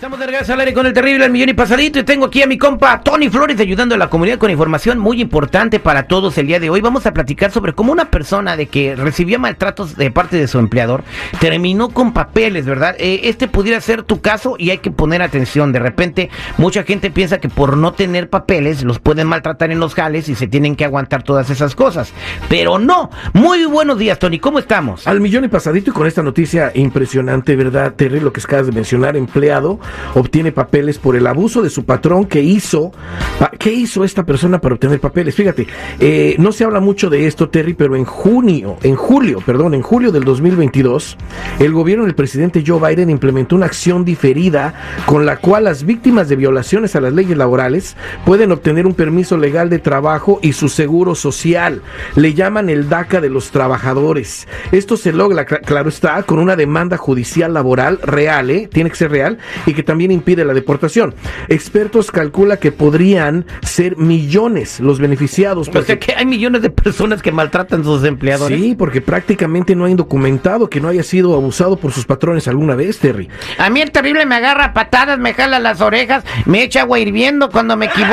Estamos de regreso al aire con el terrible El Millón y Pasadito y tengo aquí a mi compa Tony Flores ayudando a la comunidad con información muy importante para todos el día de hoy. Vamos a platicar sobre cómo una persona de que recibió maltratos de parte de su empleador terminó con papeles, ¿verdad? Eh, este pudiera ser tu caso y hay que poner atención. De repente mucha gente piensa que por no tener papeles los pueden maltratar en los jales y se tienen que aguantar todas esas cosas. Pero no. Muy buenos días, Tony. ¿Cómo estamos? Al millón y pasadito y con esta noticia impresionante, ¿verdad? Terry, lo que acabas de mencionar, empleado obtiene papeles por el abuso de su patrón que hizo. ¿Qué hizo esta persona para obtener papeles? Fíjate, eh, no se habla mucho de esto, Terry, pero en junio, en julio, perdón, en julio del 2022, el gobierno del presidente Joe Biden implementó una acción diferida con la cual las víctimas de violaciones a las leyes laborales pueden obtener un permiso legal de trabajo y su seguro social. Le llaman el DACA de los trabajadores. Esto se logra, cl- claro está, con una demanda judicial laboral real, ¿eh? tiene que ser real, y que también impide la deportación. Expertos calcula que podrían ser millones los beneficiados. O sea que hay millones de personas que maltratan a sus empleadores. Sí, porque prácticamente no hay documentado que no haya sido abusado por sus patrones alguna vez, Terry. A mí el terrible me agarra patadas, me jala las orejas, me echa agua hirviendo cuando me equivoco.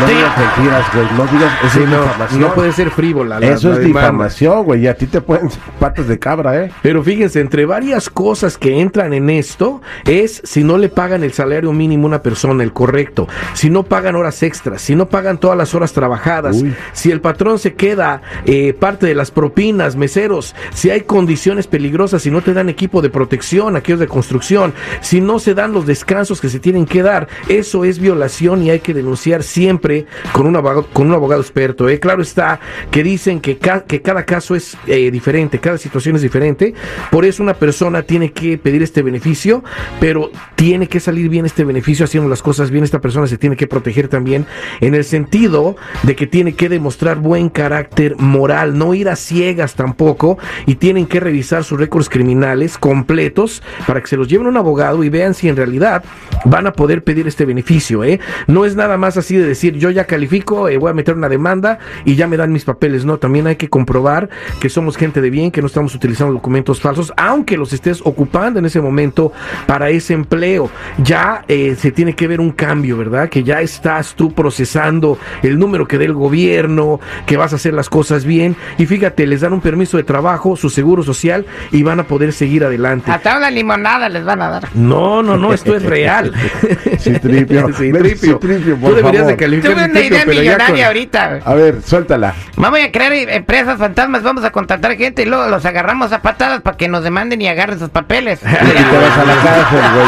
No Sí. digas mentiras, güey. No digas. Eso Sí, es no, difamación. no puede ser frívola. la- Eso la es difamación, güey. Y a ti te pueden patas de cabra, ¿eh? Pero fíjense, entre varias cosas que entran en esto es si no le pagan el salario mínimo una persona, el correcto, si no pagan horas extras, si no pagan todas las horas trabajadas, Uy. si el patrón se queda eh, parte de las propinas, meseros, si hay condiciones peligrosas, si no te dan equipo de protección, aquellos de construcción, si no se dan los descansos que se tienen que dar, eso es violación y hay que denunciar siempre con un abogado, con un abogado experto. ¿eh? Claro está que dicen que, ca- que cada caso es eh, diferente, cada situación es diferente, por eso una persona tiene que pedir este beneficio, pero tiene que salir bien este beneficio haciendo las cosas bien, esta persona se tiene que proteger también en el sentido de que tiene que demostrar buen carácter moral, no ir a ciegas tampoco y tienen que revisar sus récords criminales completos para que se los lleven un abogado y vean si en realidad van a poder pedir este beneficio, ¿eh? No es nada más así de decir yo ya califico, eh, voy a meter una demanda y ya me dan mis papeles, no, también hay que comprobar que somos gente de bien, que no estamos utilizando documentos falsos, aunque los estés ocupando en ese momento para ese empleo. Ya eh, se tiene que ver un cambio, ¿verdad? Que ya estás tú procesando el número que dé el gobierno, que vas a hacer las cosas bien y fíjate, les dan un permiso de trabajo, su seguro social y van a poder seguir adelante. Hasta una limonada les van a dar. No, no, no, esto es real. Citripio. Citripio, por Tú deberías favor. de calificar Tuve una idea millonaria con- ahorita. A ver, suéltala. Vamos a crear eh, empresas fantasmas, vamos a contratar gente y luego los agarramos a patadas para que nos demanden y agarren sus papeles. Y te vas a la cárcel, güey.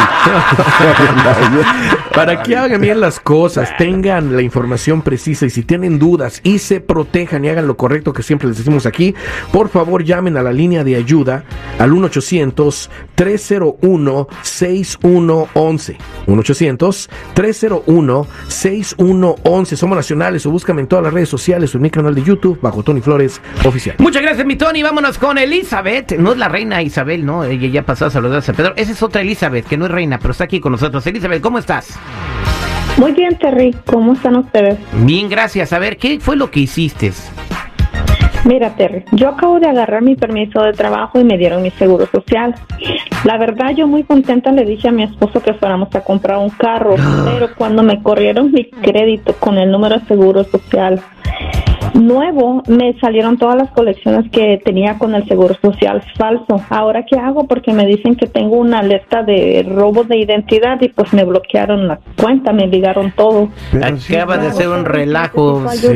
Para que hagan bien las cosas, tengan la información precisa y si tienen dudas y se protejan y hagan lo correcto que siempre les decimos aquí, por favor llamen a la línea de ayuda al 1-800-301-6111. 1-800-301-6111. Somos nacionales o búscame en todas las redes sociales o en mi canal de YouTube bajo Tony Flores Oficial. Muchas gracias, mi Tony. Vámonos con Elizabeth. No es la reina Isabel, ¿no? Ella ya pasó a saludar a San Pedro. Esa es otra Elizabeth, que no es reina, pero está aquí con nosotros. Elizabeth, ¿cómo estás? Muy bien, Terry. ¿Cómo están ustedes? Bien, gracias. A ver, ¿qué fue lo que hiciste? Mira, Terry, yo acabo de agarrar mi permiso de trabajo y me dieron mi seguro social. La verdad, yo muy contenta le dije a mi esposo que fuéramos a comprar un carro, pero cuando me corrieron mi crédito con el número de seguro social nuevo, me salieron todas las colecciones que tenía con el seguro social falso. Ahora, ¿qué hago? Porque me dicen que tengo una alerta de robo de identidad y pues me bloquearon la cuenta, me ligaron todo. Pero sí, Acaba de claro, hacer un pero relajo. sí.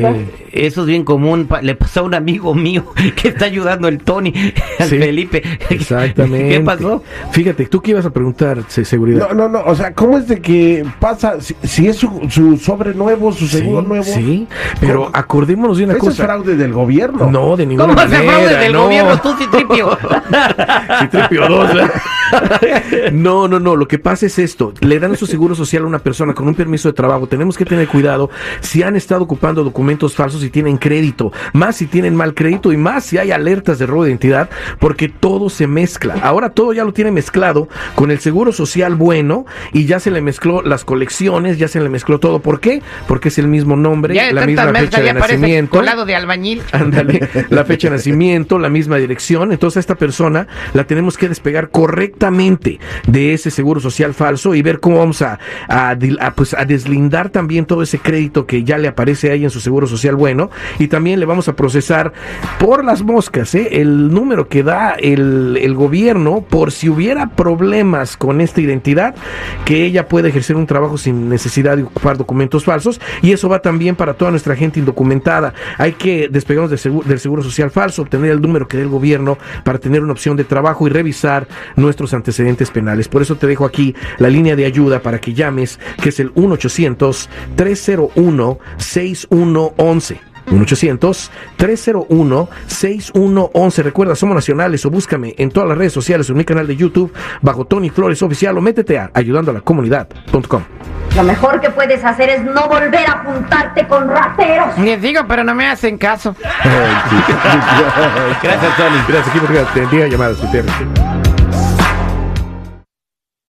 Eso es bien común. pa- Le pasó a un amigo mío que está ayudando el Tony, al Sí, Felipe. Exactamente. ¿Qué pasó? Fíjate, tú qué ibas a preguntar, se- seguridad. No, no, no, o sea, ¿cómo es de que pasa, si, si es su, su sobre nuevo, su seguro sí, nuevo? Sí, pero ¿Cómo? acordémonos de una Eso es fraude del gobierno. No, de ninguna ¿Cómo hace manera. fraude del no. gobierno tú, Citripio? Citripio dos, ¿verdad? No, no, no. Lo que pasa es esto. Le dan su seguro social a una persona con un permiso de trabajo. Tenemos que tener cuidado si han estado ocupando documentos falsos y tienen crédito. Más si tienen mal crédito y más si hay alertas de robo de identidad, porque todo se mezcla. Ahora todo ya lo tiene mezclado con el seguro social bueno y ya se le mezcló las colecciones, ya se le mezcló todo. ¿Por qué? Porque es el mismo nombre, ya la misma fecha ya de nacimiento. colado de albañil. Ándale, la fecha de nacimiento, la misma dirección. Entonces a esta persona la tenemos que despegar correctamente de ese seguro social falso y ver cómo vamos a, pues, a deslindar también todo ese crédito que ya le aparece ahí en su seguro social bueno. Y también le vamos a procesar por las moscas ¿eh? el número que da el, el gobierno por si hubiera problemas con esta identidad, que ella puede ejercer un trabajo sin necesidad de ocupar documentos falsos. Y eso va también para toda nuestra gente indocumentada. Hay que despegarnos del seguro, del seguro social falso, obtener el número que dé el gobierno para tener una opción de trabajo y revisar nuestros antecedentes penales. Por eso te dejo aquí la línea de ayuda para que llames, que es el 1-800-301-6111. 1-800-301-6111. Recuerda, somos nacionales o búscame en todas las redes sociales o en mi canal de YouTube bajo Tony Flores Oficial o métete a ayudando a la comunidad.com. Lo mejor que puedes hacer es no volver a juntarte con rateros. Les digo, pero no me hacen caso. Gracias, Tony. Gracias, equipo. Gracias. Te llamadas.